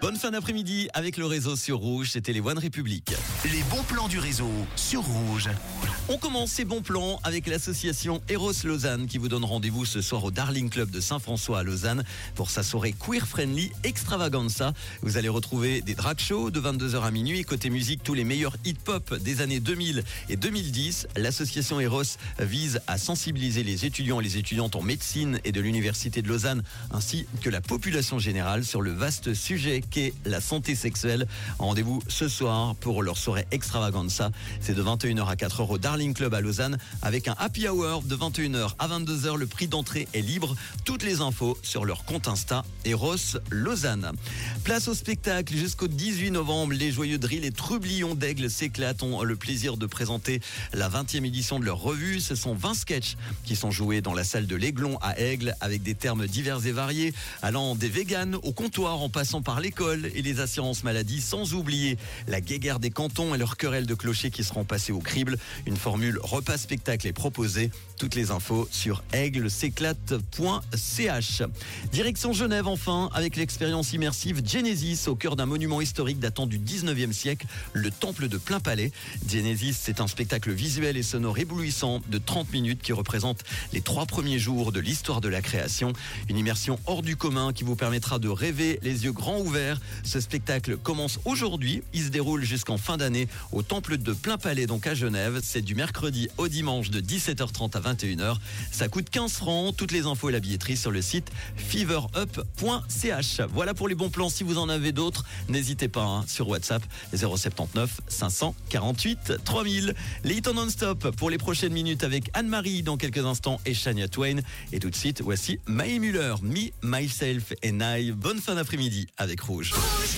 Bonne fin d'après-midi avec le réseau sur Rouge, c'était les One République. Les bons plans du réseau sur Rouge. On commence ces bons plans avec l'association Eros Lausanne qui vous donne rendez-vous ce soir au Darling Club de Saint-François à Lausanne pour sa soirée queer friendly extravaganza. Vous allez retrouver des drag shows de 22h à minuit. Côté musique, tous les meilleurs hip-hop des années 2000 et 2010. L'association Eros vise à sensibiliser les étudiants et les étudiantes en médecine et de l'Université de Lausanne ainsi que la population générale sur le vaste sujet la santé sexuelle. Rendez-vous ce soir pour leur soirée extravaganza. C'est de 21h à 4h au Darling Club à Lausanne avec un happy hour de 21h à 22h. Le prix d'entrée est libre. Toutes les infos sur leur compte Insta Eros Lausanne. Place au spectacle jusqu'au 18 novembre. Les joyeux drills et trublions d'aigle s'éclatent. Ont le plaisir de présenter la 20e édition de leur revue. Ce sont 20 sketchs qui sont joués dans la salle de l'Aiglon à Aigle avec des termes divers et variés allant des véganes au comptoir en passant par et les assurances maladie sans oublier la guéguerre des cantons et leurs querelles de clochers qui seront passés au crible. Une formule repas spectacle est proposée. Toutes les infos sur aigleséclate.ch. Direction Genève enfin avec l'expérience immersive Genesis au cœur d'un monument historique datant du 19e siècle, le temple de plein palais. Genesis, c'est un spectacle visuel et sonore éblouissant de 30 minutes qui représente les trois premiers jours de l'histoire de la création. Une immersion hors du commun qui vous permettra de rêver les yeux grands ouverts. Ce spectacle commence aujourd'hui. Il se déroule jusqu'en fin d'année au temple de plein palais, donc à Genève. C'est du mercredi au dimanche de 17h30 à 21h. Ça coûte 15 francs. Toutes les infos et la billetterie sur le site feverup.ch. Voilà pour les bons plans. Si vous en avez d'autres, n'hésitez pas hein, sur WhatsApp 079 548 3000. Les hits en non-stop pour les prochaines minutes avec Anne-Marie dans quelques instants et Shania Twain. Et tout de suite, voici Mae Muller, Me, Myself and I. Bonne fin d'après-midi avec Rouge. Gaúcha.